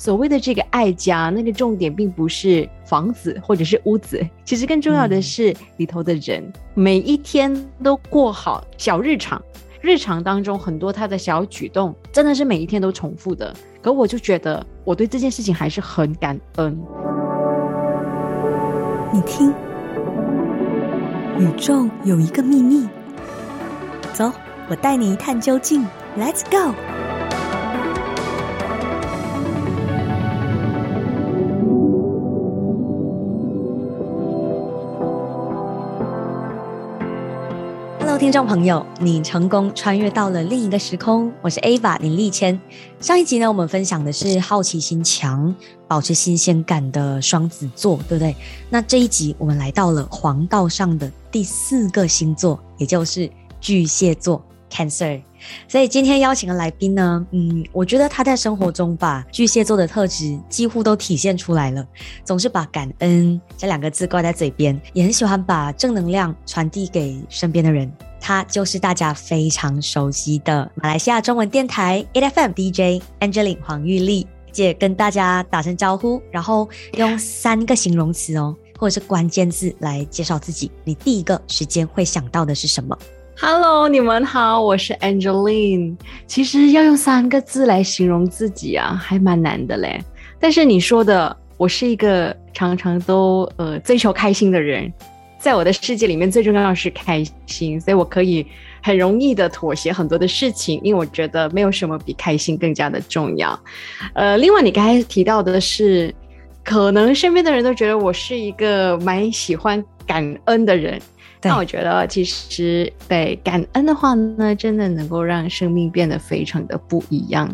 所谓的这个爱家，那个重点并不是房子或者是屋子，其实更重要的是里头的人，每一天都过好小日常。日常当中很多他的小举动，真的是每一天都重复的。可我就觉得，我对这件事情还是很感恩。你听，宇宙有一个秘密，走，我带你一探究竟。Let's go。听众朋友，你成功穿越到了另一个时空。我是 Ava 林立谦。上一集呢，我们分享的是好奇心强、保持新鲜感的双子座，对不对？那这一集我们来到了黄道上的第四个星座，也就是巨蟹座 （Cancer）。所以今天邀请的来宾呢，嗯，我觉得他在生活中把巨蟹座的特质几乎都体现出来了，总是把感恩这两个字挂在嘴边，也很喜欢把正能量传递给身边的人。他就是大家非常熟悉的马来西亚中文电台 A F M D J Angeline 黄玉丽姐，跟大家打声招呼，然后用三个形容词哦，或者是关键字来介绍自己。你第一个时间会想到的是什么？Hello，你们好，我是 Angeline。其实要用三个字来形容自己啊，还蛮难的嘞。但是你说的，我是一个常常都呃追求开心的人。在我的世界里面，最重要的是开心，所以我可以很容易的妥协很多的事情，因为我觉得没有什么比开心更加的重要。呃，另外你刚才提到的是，可能身边的人都觉得我是一个蛮喜欢感恩的人，但我觉得其实对感恩的话呢，真的能够让生命变得非常的不一样。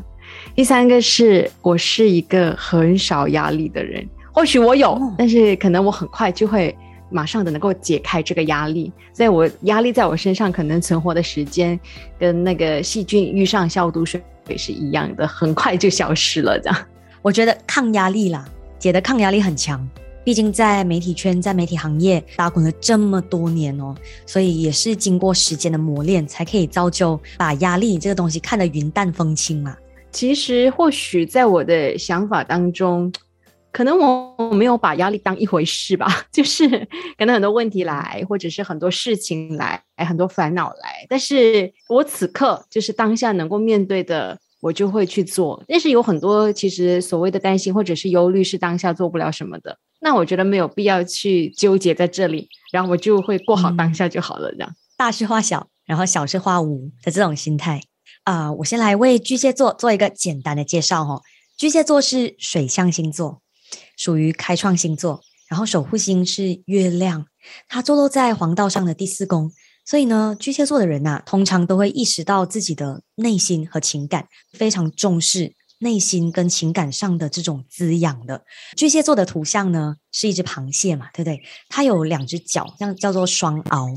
第三个是我是一个很少压力的人，或许我有，但是可能我很快就会。马上的能够解开这个压力，所以我压力在我身上可能存活的时间，跟那个细菌遇上消毒水是一样的，很快就消失了。这样，我觉得抗压力啦，姐的抗压力很强，毕竟在媒体圈，在媒体行业打滚了这么多年哦，所以也是经过时间的磨练，才可以造就把压力这个东西看得云淡风轻嘛。其实或许在我的想法当中。可能我没有把压力当一回事吧，就是可能很多问题来，或者是很多事情来，很多烦恼来，但是我此刻就是当下能够面对的，我就会去做。但是有很多其实所谓的担心或者是忧虑是当下做不了什么的，那我觉得没有必要去纠结在这里，然后我就会过好当下就好了。这样大事化小，然后小事化无的这种心态啊，我先来为巨蟹座做一个简单的介绍哦。巨蟹座是水象星座。属于开创星座，然后守护星是月亮，它坐落在黄道上的第四宫，所以呢，巨蟹座的人呐，通常都会意识到自己的内心和情感，非常重视内心跟情感上的这种滋养的。巨蟹座的图像呢，是一只螃蟹嘛，对不对？它有两只脚，像叫做双螯，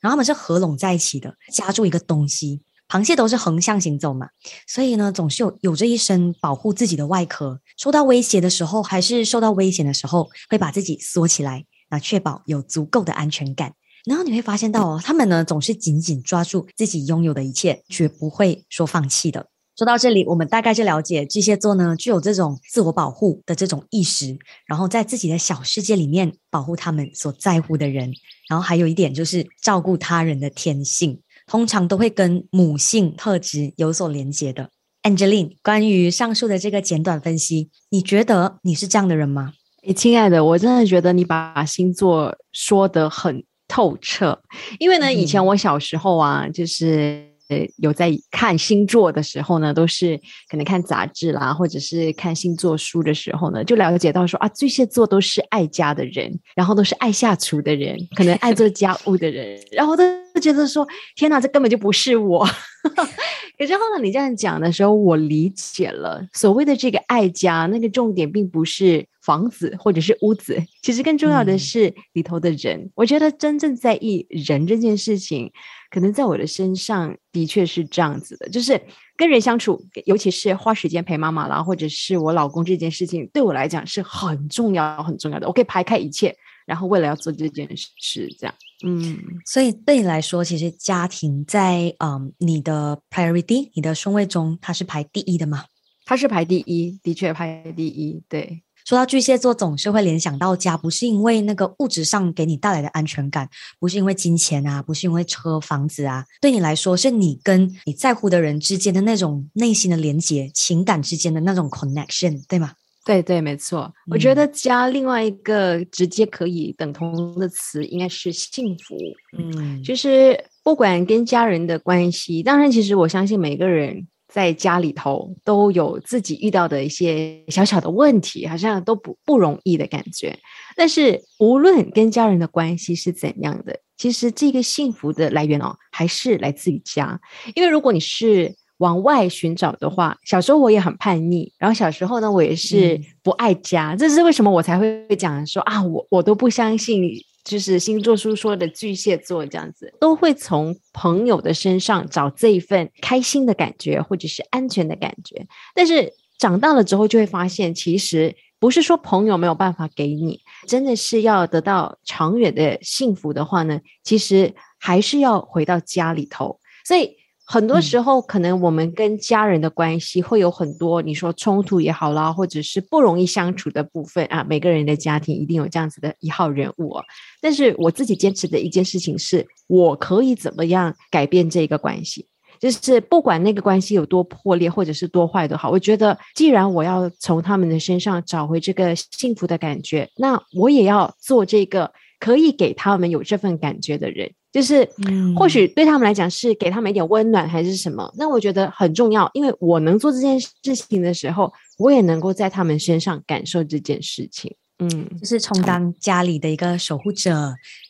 然后它们是合拢在一起的，夹住一个东西。螃蟹都是横向行走嘛，所以呢，总是有有着一身保护自己的外壳。受到威胁的时候，还是受到危险的时候，会把自己缩起来，那确保有足够的安全感。然后你会发现到哦，他们呢总是紧紧抓住自己拥有的一切，绝不会说放弃的。说到这里，我们大概就了解巨蟹座呢具有这种自我保护的这种意识，然后在自己的小世界里面保护他们所在乎的人，然后还有一点就是照顾他人的天性。通常都会跟母性特质有所连接的，Angeline。关于上述的这个简短分析，你觉得你是这样的人吗？诶，亲爱的，我真的觉得你把星座说得很透彻。因为呢，以前我小时候啊，就是有在看星座的时候呢，都是可能看杂志啦，或者是看星座书的时候呢，就了解到说啊，巨蟹座都是爱家的人，然后都是爱下厨的人，可能爱做 家务的人，然后都。觉得说天哪，这根本就不是我。可是后来你这样讲的时候，我理解了所谓的这个爱家，那个重点并不是房子或者是屋子，其实更重要的是里头的人。我觉得真正在意人这件事情，可能在我的身上的确是这样子的，就是跟人相处，尤其是花时间陪妈妈啦，或者是我老公这件事情，对我来讲是很重要、很重要的。我可以排开一切。然后为了要做这件事，这样，嗯，所以对你来说，其实家庭在嗯你的 priority，你的顺位中，它是排第一的吗？它是排第一，的确排第一。对，说到巨蟹座，总是会联想到家，不是因为那个物质上给你带来的安全感，不是因为金钱啊，不是因为车房子啊，对你来说，是你跟你在乎的人之间的那种内心的连接，情感之间的那种 connection，对吗？对对，没错。我觉得家另外一个直接可以等同的词，应该是幸福。嗯，就是不管跟家人的关系，当然，其实我相信每个人。在家里头都有自己遇到的一些小小的问题，好像都不不容易的感觉。但是无论跟家人的关系是怎样的，其实这个幸福的来源哦，还是来自于家。因为如果你是往外寻找的话，小时候我也很叛逆，然后小时候呢，我也是不爱家。这是为什么我才会讲说啊，我我都不相信。就是星座书说的巨蟹座这样子，都会从朋友的身上找这一份开心的感觉，或者是安全的感觉。但是长大了之后，就会发现，其实不是说朋友没有办法给你，真的是要得到长远的幸福的话呢，其实还是要回到家里头。所以。很多时候，可能我们跟家人的关系会有很多，你说冲突也好啦，或者是不容易相处的部分啊。每个人的家庭一定有这样子的一号人物哦，但是我自己坚持的一件事情是，我可以怎么样改变这个关系？就是不管那个关系有多破裂，或者是多坏都好，我觉得既然我要从他们的身上找回这个幸福的感觉，那我也要做这个可以给他们有这份感觉的人。就是，或许对他们来讲是给他们一点温暖，还是什么？那我觉得很重要，因为我能做这件事情的时候，我也能够在他们身上感受这件事情。嗯，就是充当家里的一个守护者，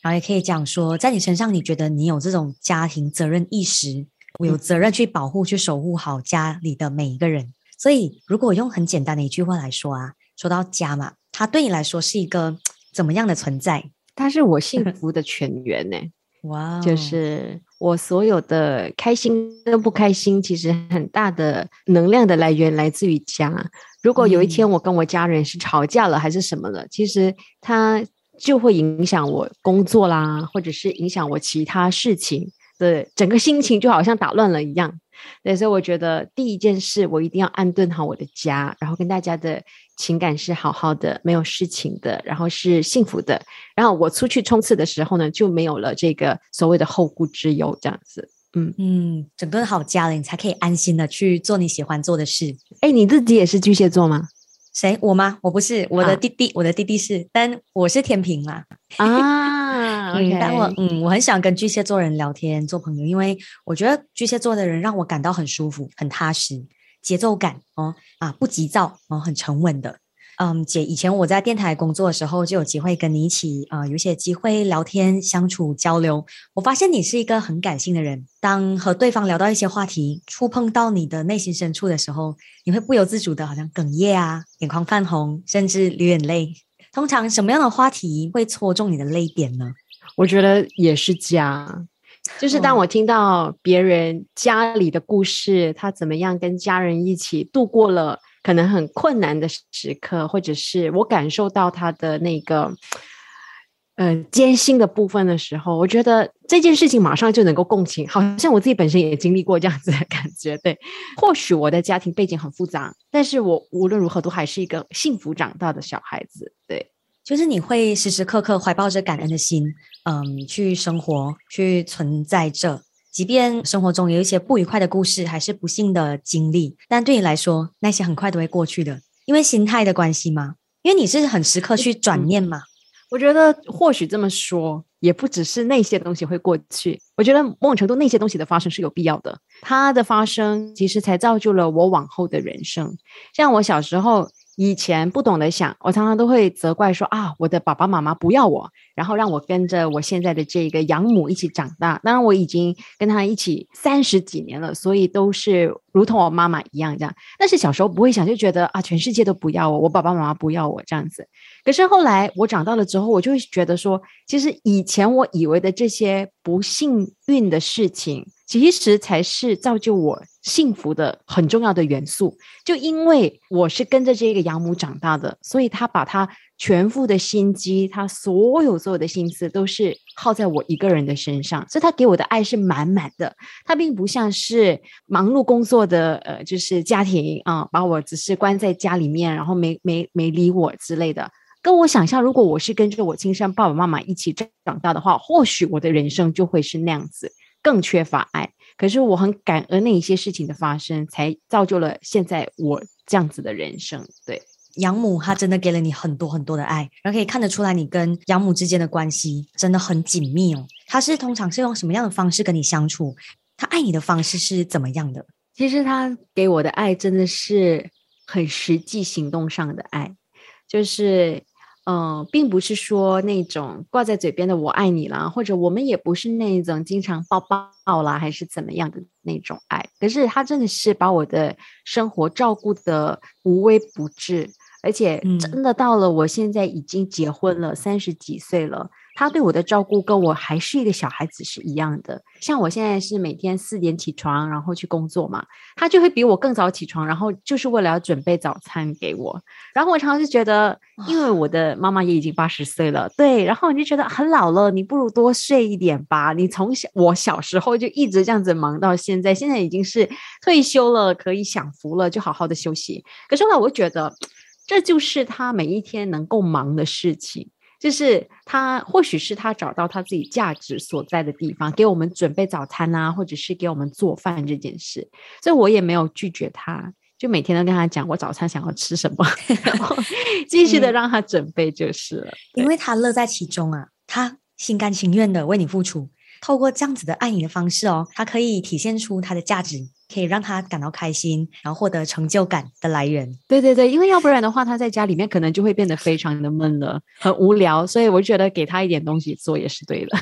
然后也可以讲说，在你身上，你觉得你有这种家庭责任意识，我有责任去保护、去守护好家里的每一个人。所以，如果用很简单的一句话来说啊，说到家嘛，它对你来说是一个怎么样的存在？它是我幸 福的泉源呢。哇，就是我所有的开心跟不开心，其实很大的能量的来源来自于家。如果有一天我跟我家人是吵架了，还是什么了，其实它就会影响我工作啦，或者是影响我其他事情的整个心情，就好像打乱了一样。对，所以我觉得第一件事，我一定要安顿好我的家，然后跟大家的情感是好好的，没有事情的，然后是幸福的。然后我出去冲刺的时候呢，就没有了这个所谓的后顾之忧，这样子。嗯嗯，整顿好家了，你才可以安心的去做你喜欢做的事。哎，你自己也是巨蟹座吗？谁？我吗？我不是，我的弟弟，我的弟弟是，但我是天平嘛。啊，嗯，但我嗯，我很想跟巨蟹座人聊天做朋友，因为我觉得巨蟹座的人让我感到很舒服、很踏实，节奏感哦啊，不急躁哦，很沉稳的。嗯，姐，以前我在电台工作的时候，就有机会跟你一起啊，有些机会聊天、相处、交流。我发现你是一个很感性的人。当和对方聊到一些话题，触碰到你的内心深处的时候，你会不由自主的，好像哽咽啊，眼眶泛红，甚至流眼泪。通常什么样的话题会戳中你的泪点呢？我觉得也是家，就是当我听到别人家里的故事，他怎么样跟家人一起度过了。可能很困难的时刻，或者是我感受到他的那个，呃，艰辛的部分的时候，我觉得这件事情马上就能够共情，好像我自己本身也经历过这样子的感觉。对，或许我的家庭背景很复杂，但是我无论如何都还是一个幸福长大的小孩子。对，就是你会时时刻刻怀抱着感恩的心，嗯，去生活，去存在着。即便生活中有一些不愉快的故事，还是不幸的经历，但对你来说，那些很快都会过去的，因为心态的关系吗？因为你是很时刻去转念嘛。我觉得或许这么说，也不只是那些东西会过去。我觉得某种程度，那些东西的发生是有必要的，它的发生其实才造就了我往后的人生。像我小时候。以前不懂得想，我常常都会责怪说啊，我的爸爸妈妈不要我，然后让我跟着我现在的这个养母一起长大。当然，我已经跟他一起三十几年了，所以都是如同我妈妈一样这样。但是小时候不会想，就觉得啊，全世界都不要我，我爸爸妈妈不要我这样子。可是后来我长大了之后，我就会觉得说，其实以前我以为的这些不幸运的事情，其实才是造就我。幸福的很重要的元素。就因为我是跟着这个养母长大的，所以他把他全副的心机，他所有所有的心思都是耗在我一个人的身上，所以他给我的爱是满满的。他并不像是忙碌工作的呃，就是家庭啊，把我只是关在家里面，然后没没没理我之类的。跟我想象，如果我是跟着我亲生爸爸妈妈一起长大的话，或许我的人生就会是那样子，更缺乏爱。可是我很感恩那一些事情的发生，才造就了现在我这样子的人生。对，养母她真的给了你很多很多的爱，然后可以看得出来你跟养母之间的关系真的很紧密哦。她是通常是用什么样的方式跟你相处？她爱你的方式是怎么样的？其实她给我的爱真的是很实际行动上的爱，就是。嗯，并不是说那种挂在嘴边的“我爱你”啦，或者我们也不是那种经常抱抱啦，还是怎么样的那种爱。可是他真的是把我的生活照顾的无微不至，而且真的到了我现在已经结婚了三十几岁了。他对我的照顾跟我还是一个小孩子是一样的。像我现在是每天四点起床，然后去工作嘛，他就会比我更早起床，然后就是为了要准备早餐给我。然后我常常就觉得，因为我的妈妈也已经八十岁了，对，然后我就觉得很老了，你不如多睡一点吧。你从小我小时候就一直这样子忙到现在，现在已经是退休了，可以享福了，就好好的休息。可是呢，我觉得这就是他每一天能够忙的事情。就是他，或许是他找到他自己价值所在的地方，给我们准备早餐啊，或者是给我们做饭这件事，所以我也没有拒绝他，就每天都跟他讲我早餐想要吃什么，然后 继续的让他准备就是了，因为他乐在其中啊，他心甘情愿的为你付出，透过这样子的爱你的方式哦，他可以体现出他的价值。可以让他感到开心，然后获得成就感的来源。对对对，因为要不然的话，他在家里面可能就会变得非常的闷了，很无聊。所以我觉得给他一点东西做也是对的。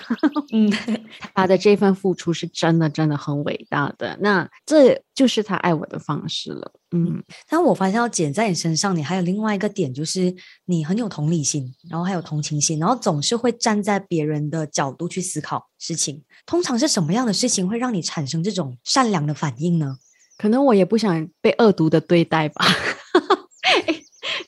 嗯，他的这份付出是真的真的很伟大的。那这就是他爱我的方式了。嗯，但我发现要减在你身上，你还有另外一个点，就是你很有同理心，然后还有同情心，然后总是会站在别人的角度去思考事情。通常是什么样的事情会让你产生这种善良的反应呢？可能我也不想被恶毒的对待吧。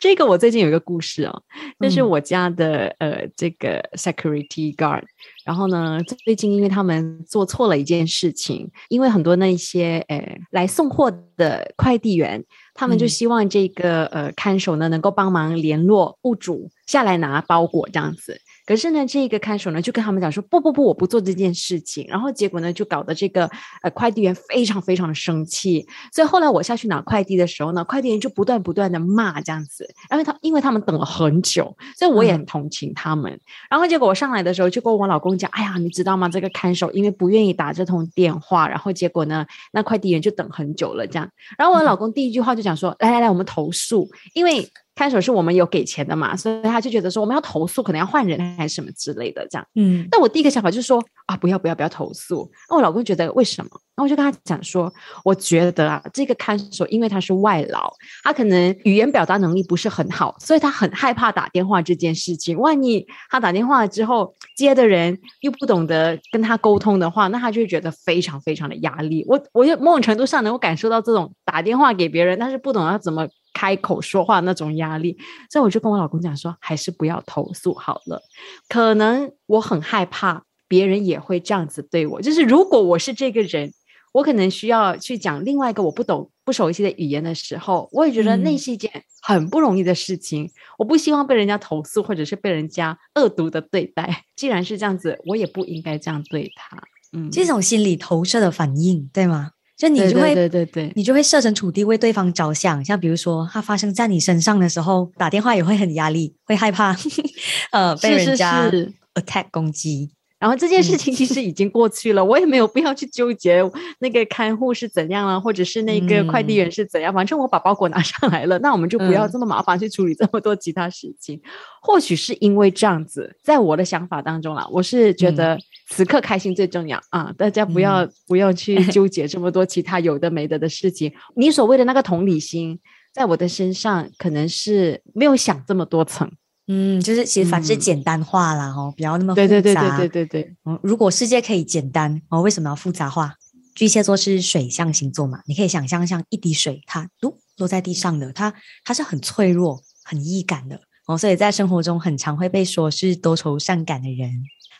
这个我最近有一个故事哦，那是我家的呃这个 security guard。然后呢，最近因为他们做错了一件事情，因为很多那些呃来送货的快递员，他们就希望这个呃看守呢能够帮忙联络物主下来拿包裹这样子。可是呢，这个看守呢就跟他们讲说，不不不，我不做这件事情。然后结果呢，就搞得这个呃快递员非常非常的生气。所以后来我下去拿快递的时候呢，快递员就不断不断的骂这样子，因为他因为他们等了很久，所以我也很同情他们。然后结果我上来的时候就跟我老公讲，哎呀，你知道吗？这个看守因为不愿意打这通电话，然后结果呢，那快递员就等很久了这样。然后我老公第一句话就讲说，来来来，我们投诉，因为。看守是我们有给钱的嘛，所以他就觉得说我们要投诉，可能要换人还是什么之类的这样。嗯，但我第一个想法就是说啊，不要不要不要投诉。那我老公觉得为什么？那我就跟他讲说，我觉得啊，这个看守因为他是外劳，他可能语言表达能力不是很好，所以他很害怕打电话这件事情。万一他打电话之后接的人又不懂得跟他沟通的话，那他就会觉得非常非常的压力。我我某种程度上能够感受到这种打电话给别人，但是不懂要怎么。开口说话那种压力，所以我就跟我老公讲说，还是不要投诉好了。可能我很害怕别人也会这样子对我，就是如果我是这个人，我可能需要去讲另外一个我不懂、不熟悉的语言的时候，我也觉得那是一件很不容易的事情。我不希望被人家投诉，或者是被人家恶毒的对待。既然是这样子，我也不应该这样对他。嗯，这种心理投射的反应，对吗？就你就会对对对，你就会设身处地为对方着想。像比如说，他发生在你身上的时候，打电话也会很压力，会害怕，呃，被人家 attack 攻击。然后这件事情其实已经过去了，我也没有必要去纠结那个看护是怎样啊，或者是那个快递员是怎样。反正我把包裹拿上来了，那我们就不要这么麻烦去处理这么多其他事情。或许是因为这样子，在我的想法当中啦，我是觉得此刻开心最重要啊！大家不要不要去纠结这么多其他有的没的的事情。你所谓的那个同理心，在我的身上可能是没有想这么多层。嗯，就是其实凡事简单化啦哦，不要那么复杂。对对对对对对对。嗯，如果世界可以简单哦，为什么要复杂化？巨蟹座是水象星座嘛？你可以想象像一滴水，它落落在地上的，它它是很脆弱、很易感的哦。所以在生活中很常会被说是多愁善感的人，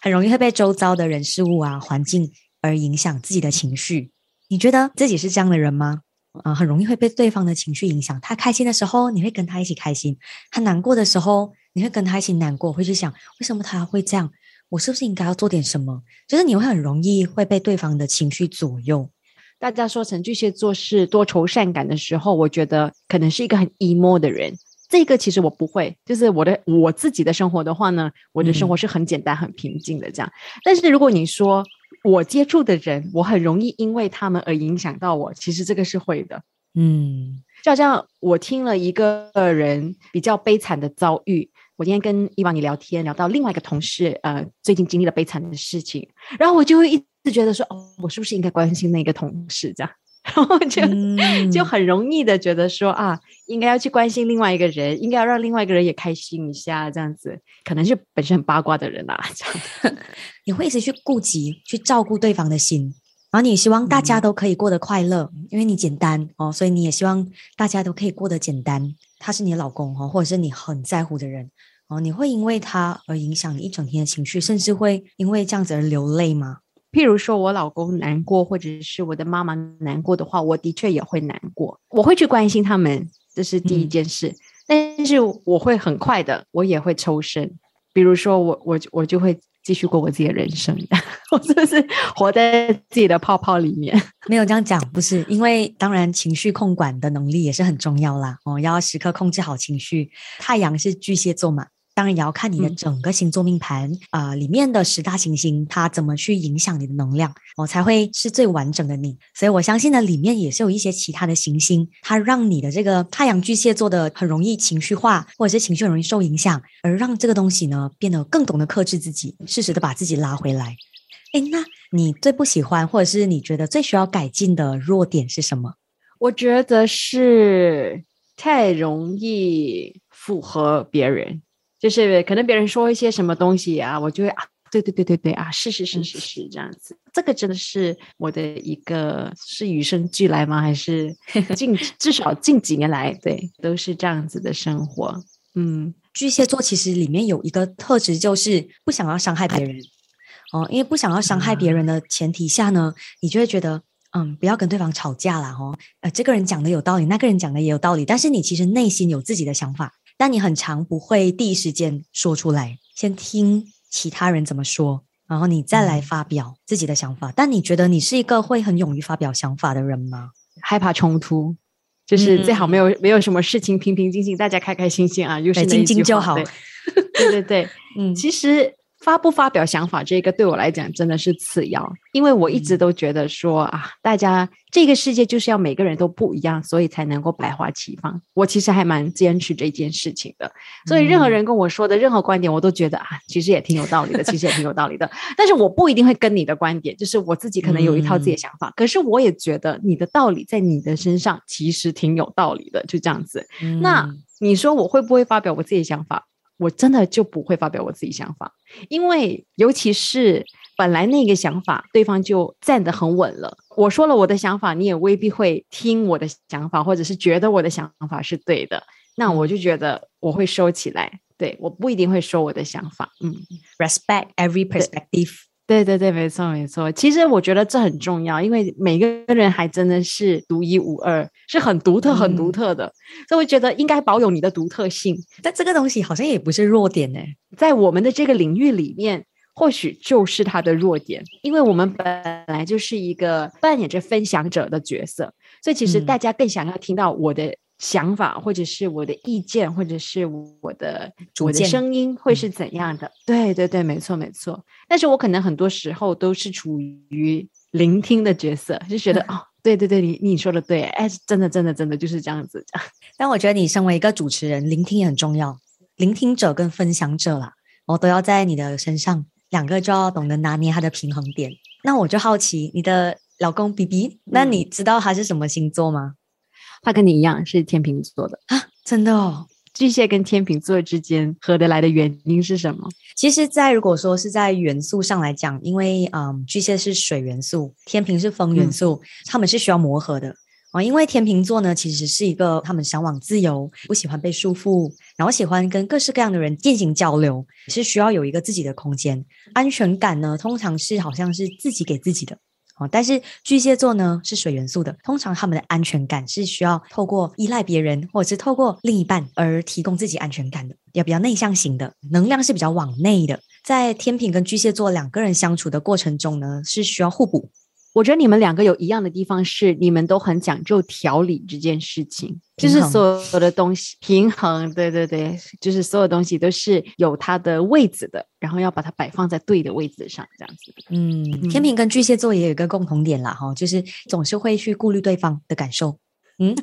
很容易会被周遭的人事物啊、环境而影响自己的情绪。你觉得自己是这样的人吗？啊，很容易会被对方的情绪影响。他开心的时候，你会跟他一起开心；他难过的时候，你会跟他一起难过。会去想为什么他会这样。我是不是应该要做点什么？就是你会很容易会被对方的情绪左右。大家说成巨蟹座是多愁善感的时候，我觉得可能是一个很 emo 的人。这个其实我不会，就是我的我自己的生活的话呢，我的生活是很简单、很平静的这样。但是如果你说我接触的人，我很容易因为他们而影响到我，其实这个是会的。嗯，就好像我听了一个人比较悲惨的遭遇。我今天跟伊娃你聊天，聊到另外一个同事，呃，最近经历了悲惨的事情，然后我就会一直觉得说，哦，我是不是应该关心那个同事这样？然后就就很容易的觉得说，啊，应该要去关心另外一个人，应该要让另外一个人也开心一下，这样子，可能是本身很八卦的人啦，这样，你会一直去顾及、去照顾对方的心，然后你希望大家都可以过得快乐，因为你简单哦，所以你也希望大家都可以过得简单。他是你的老公哦，或者是你很在乎的人哦，你会因为他而影响你一整天的情绪，甚至会因为这样子而流泪吗？譬如说我老公难过，或者是我的妈妈难过的话，我的确也会难过，我会去关心他们，这是第一件事。但是我会很快的，我也会抽身。比如说我我我就会。继续过我自己的人生，我真的是活在自己的泡泡里面。没有这样讲，不是因为当然情绪控管的能力也是很重要啦。哦，要时刻控制好情绪。太阳是巨蟹座嘛？当然也要看你的整个星座命盘啊，里面的十大行星它怎么去影响你的能量，哦，才会是最完整的你。所以我相信呢，里面也是有一些其他的行星，它让你的这个太阳巨蟹座的很容易情绪化，或者是情绪很容易受影响，而让这个东西呢变得更懂得克制自己，适时的把自己拉回来。哎，那你最不喜欢，或者是你觉得最需要改进的弱点是什么？我觉得是太容易符合别人。就是可能别人说一些什么东西啊，我就会啊，对对对对对啊，是是是是是这样子。这个真的是我的一个是与生俱来吗？还是 近至少近几年来，对，都是这样子的生活。嗯，巨蟹座其实里面有一个特质，就是不想要伤害别人哦，因为不想要伤害别人的前提下呢，你就会觉得嗯，不要跟对方吵架了哦。呃，这个人讲的有道理，那个人讲的也有道理，但是你其实内心有自己的想法。但你很长不会第一时间说出来，先听其他人怎么说，然后你再来发表自己的想法。但你觉得你是一个会很勇于发表想法的人吗？害怕冲突，就是最好没有没有什么事情，平平静静，大家开开心心啊，就是静静就好。对对对，嗯，其实。发不发表想法，这个对我来讲真的是次要，因为我一直都觉得说啊，大家这个世界就是要每个人都不一样，所以才能够百花齐放。我其实还蛮坚持这件事情的，所以任何人跟我说的任何观点，我都觉得啊，其实也挺有道理的，其实也挺有道理的。但是我不一定会跟你的观点，就是我自己可能有一套自己的想法，可是我也觉得你的道理在你的身上其实挺有道理的，就这样子。那你说我会不会发表我自己的想法？我真的就不会发表我自己想法，因为尤其是本来那个想法，对方就站得很稳了。我说了我的想法，你也未必会听我的想法，或者是觉得我的想法是对的。那我就觉得我会收起来，对，我不一定会说我的想法。嗯，respect every perspective。对对对，没错没错。其实我觉得这很重要，因为每个人还真的是独一无二，是很独特、很独特的。所以我觉得应该保有你的独特性。但这个东西好像也不是弱点呢，在我们的这个领域里面，或许就是它的弱点，因为我们本来就是一个扮演着分享者的角色，所以其实大家更想要听到我的。想法，或者是我的意见，或者是我的我的声音，会是怎样的？对对对，没错没错。但是我可能很多时候都是处于聆听的角色，就觉得 哦，对对对，你你说的对，哎，真的真的真的就是这样子。但我觉得你身为一个主持人，聆听也很重要。聆听者跟分享者啦，我都要在你的身上，两个就要懂得拿捏他的平衡点。那我就好奇，你的老公 B B，那你知道他是什么星座吗？他跟你一样是天秤座的啊，真的哦，巨蟹跟天秤座之间合得来的原因是什么？其实，在如果说是在元素上来讲，因为嗯，巨蟹是水元素，天平是风元素，他们是需要磨合的啊。因为天秤座呢，其实是一个他们向往自由，不喜欢被束缚，然后喜欢跟各式各样的人进行交流，是需要有一个自己的空间，安全感呢，通常是好像是自己给自己的。哦，但是巨蟹座呢是水元素的，通常他们的安全感是需要透过依赖别人，或者是透过另一半而提供自己安全感的，也比较内向型的，能量是比较往内的。在天平跟巨蟹座两个人相处的过程中呢，是需要互补。我觉得你们两个有一样的地方是，你们都很讲究调理这件事情，就是所有的东西平衡，对对对，就是所有东西都是有它的位置的，然后要把它摆放在对的位置上，这样子。嗯，天平跟巨蟹座也有一个共同点啦，哈，就是总是会去顾虑对方的感受。嗯，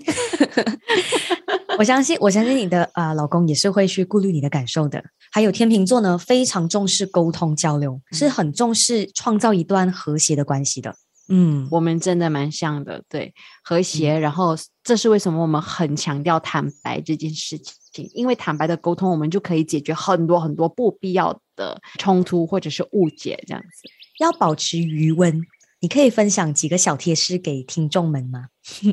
我相信，我相信你的啊老公也是会去顾虑你的感受的。还有天秤座呢，非常重视沟通交流，是很重视创造一段和谐的关系的。嗯，我们真的蛮像的，对和谐。然后这是为什么我们很强调坦白这件事情，因为坦白的沟通，我们就可以解决很多很多不必要的冲突或者是误解。这样子要保持余温，你可以分享几个小贴士给听众们吗？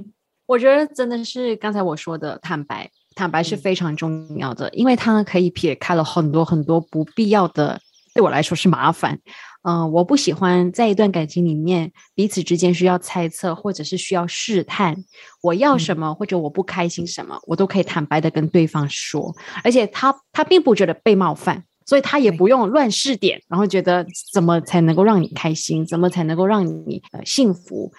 我觉得真的是刚才我说的坦白，坦白是非常重要的，因为它可以撇开了很多很多不必要的，对我来说是麻烦。嗯，我不喜欢在一段感情里面彼此之间需要猜测，或者是需要试探我要什么，或者我不开心什么，我都可以坦白的跟对方说，而且他他并不觉得被冒犯，所以他也不用乱试点，然后觉得怎么才能够让你开心，怎么才能够让你呃幸福，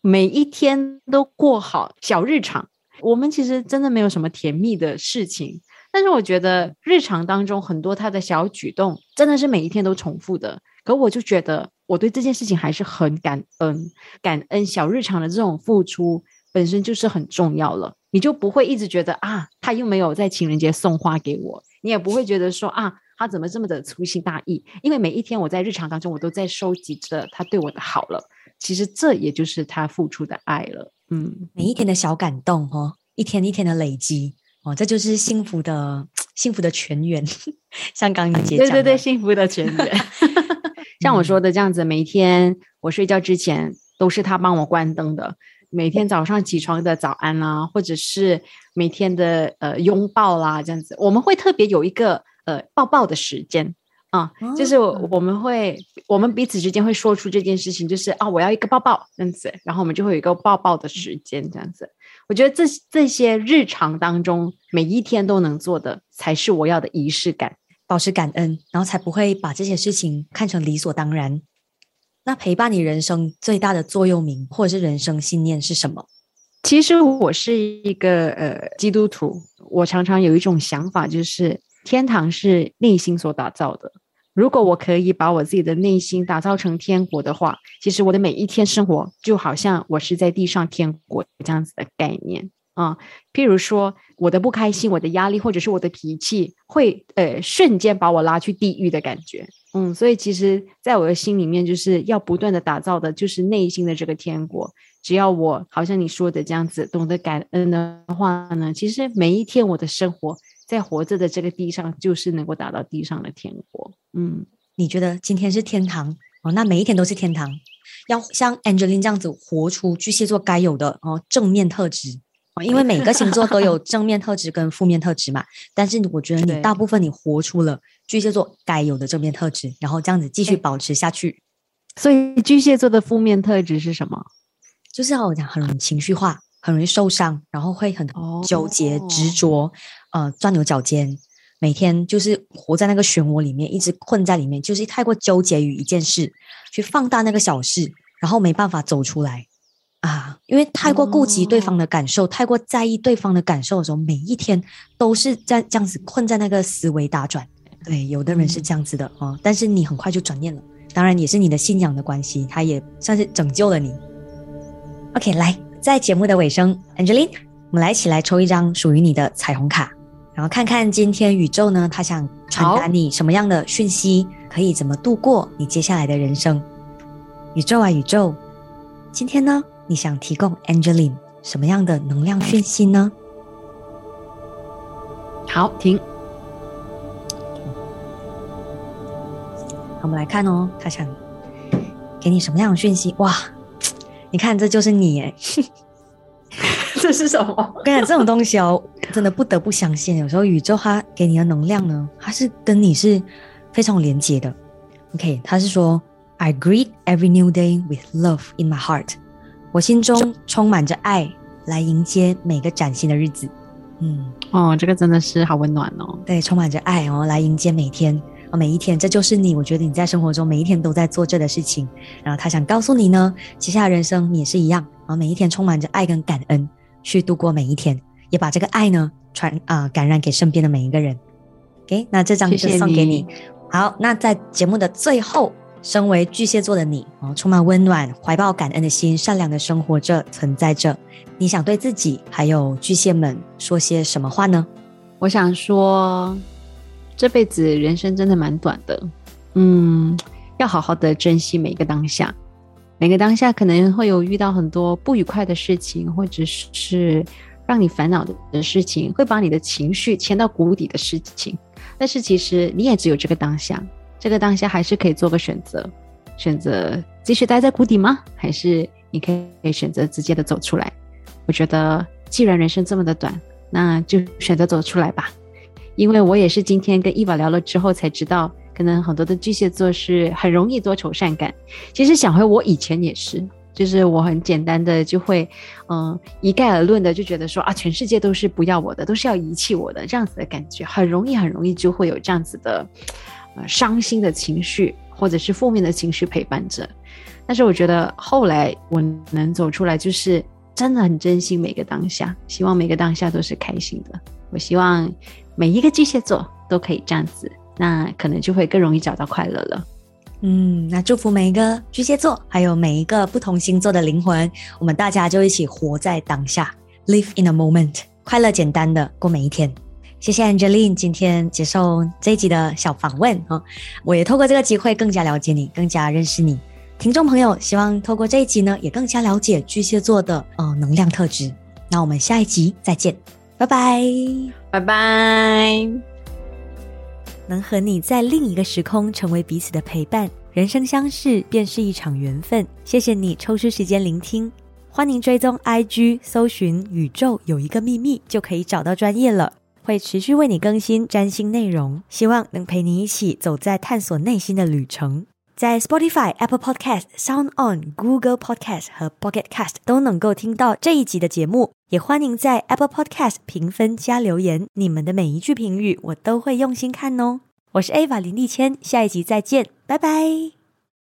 每一天都过好小日常。我们其实真的没有什么甜蜜的事情，但是我觉得日常当中很多他的小举动，真的是每一天都重复的。可我就觉得，我对这件事情还是很感恩，感恩小日常的这种付出本身就是很重要了。你就不会一直觉得啊，他又没有在情人节送花给我，你也不会觉得说啊，他怎么这么的粗心大意？因为每一天我在日常当中，我都在收集着他对我的好了。其实这也就是他付出的爱了。嗯，每一天的小感动哦，一天一天的累积哦，这就是幸福的幸福的泉源。像刚你姐对对对，幸福的泉源。像我说的这样子，每天我睡觉之前都是他帮我关灯的。每天早上起床的早安啦，或者是每天的呃拥抱啦，这样子，我们会特别有一个呃抱抱的时间啊，就是我们会我们彼此之间会说出这件事情，就是啊我要一个抱抱这样子，然后我们就会有一个抱抱的时间这样子。我觉得这这些日常当中每一天都能做的，才是我要的仪式感。保持感恩，然后才不会把这些事情看成理所当然。那陪伴你人生最大的座右铭或者是人生信念是什么？其实我是一个呃基督徒，我常常有一种想法，就是天堂是内心所打造的。如果我可以把我自己的内心打造成天国的话，其实我的每一天生活就好像我是在地上天国这样子的概念。啊，譬如说我的不开心、我的压力，或者是我的脾气，会呃瞬间把我拉去地狱的感觉。嗯，所以其实在我的心里面，就是要不断的打造的，就是内心的这个天国。只要我好像你说的这样子，懂得感恩的话呢，其实每一天我的生活在活着的这个地上，就是能够达到地上的天国。嗯，你觉得今天是天堂哦？那每一天都是天堂，要像 Angeline 这样子活出巨蟹座该有的哦正面特质。因为每个星座都有正面特质跟负面特质嘛，但是我觉得你大部分你活出了巨蟹座该有的正面特质，然后这样子继续保持下去。所以巨蟹座的负面特质是什么？就是要我讲很容易情绪化，很容易受伤，然后会很纠结执着，呃，钻牛角尖，每天就是活在那个漩涡里面，一直困在里面，就是太过纠结于一件事，去放大那个小事，然后没办法走出来。啊，因为太过顾及对方的感受，太过在意对方的感受的时候，每一天都是在这样子困在那个思维打转。对，有的人是这样子的啊，但是你很快就转念了。当然也是你的信仰的关系，他也算是拯救了你。OK，来，在节目的尾声，Angeline，我们来一起来抽一张属于你的彩虹卡，然后看看今天宇宙呢，他想传达你什么样的讯息，可以怎么度过你接下来的人生。宇宙啊，宇宙，今天呢？你想提供 Angeline 什么样的能量讯息呢？好，停。我们来看哦，他想给你什么样的讯息？哇，你看，这就是你哎，这 是什么？我跟你讲，这种东西哦，真的不得不相信。有时候宇宙它给你的能量呢，它是跟你是非常连接的。OK，他是说，I greet every new day with love in my heart。我心中充满着爱，来迎接每个崭新的日子。嗯，哦，这个真的是好温暖哦。对，充满着爱哦，来迎接每天。每一天，这就是你。我觉得你在生活中每一天都在做这的事情。然后他想告诉你呢，接下来人生你也是一样然后，每一天充满着爱跟感恩去度过每一天，也把这个爱呢传啊感染给身边的每一个人。OK，那这张就送给你。好，那在节目的最后，身为巨蟹座的你啊，充满温暖、怀抱感恩的心，善良的生活着、存在着。你想对自己还有巨蟹们说些什么话呢？我想说。这辈子人生真的蛮短的，嗯，要好好的珍惜每一个当下。每个当下可能会有遇到很多不愉快的事情，或者是让你烦恼的事情，会把你的情绪牵到谷底的事情。但是其实你也只有这个当下，这个当下还是可以做个选择，选择继续待在谷底吗？还是你可以选择直接的走出来？我觉得既然人生这么的短，那就选择走出来吧。因为我也是今天跟伊娃聊了之后才知道，可能很多的巨蟹座是很容易多愁善感。其实想回我以前也是，就是我很简单的就会，嗯，一概而论的就觉得说啊，全世界都是不要我的，都是要遗弃我的这样子的感觉，很容易很容易就会有这样子的，呃，伤心的情绪或者是负面的情绪陪伴着。但是我觉得后来我能走出来，就是真的很珍惜每个当下，希望每个当下都是开心的。我希望。每一个巨蟹座都可以这样子，那可能就会更容易找到快乐了。嗯，那祝福每一个巨蟹座，还有每一个不同星座的灵魂，我们大家就一起活在当下，live in a moment，快乐简单的过每一天。谢谢 Angeline 今天接受这一集的小访问啊，我也透过这个机会更加了解你，更加认识你。听众朋友，希望透过这一集呢，也更加了解巨蟹座的呃能量特质。那我们下一集再见。拜拜，拜拜。能和你在另一个时空成为彼此的陪伴，人生相识便是一场缘分。谢谢你抽出时间聆听，欢迎追踪 IG，搜寻“宇宙有一个秘密”就可以找到专业了。会持续为你更新占星内容，希望能陪你一起走在探索内心的旅程。在 Spotify、Apple Podcast、Sound On、Google Podcast 和 Pocket Cast 都能够听到这一集的节目。也欢迎在 Apple Podcast 评分加留言，你们的每一句评语我都会用心看哦。我是 Ava 林立谦，下一集再见，拜拜。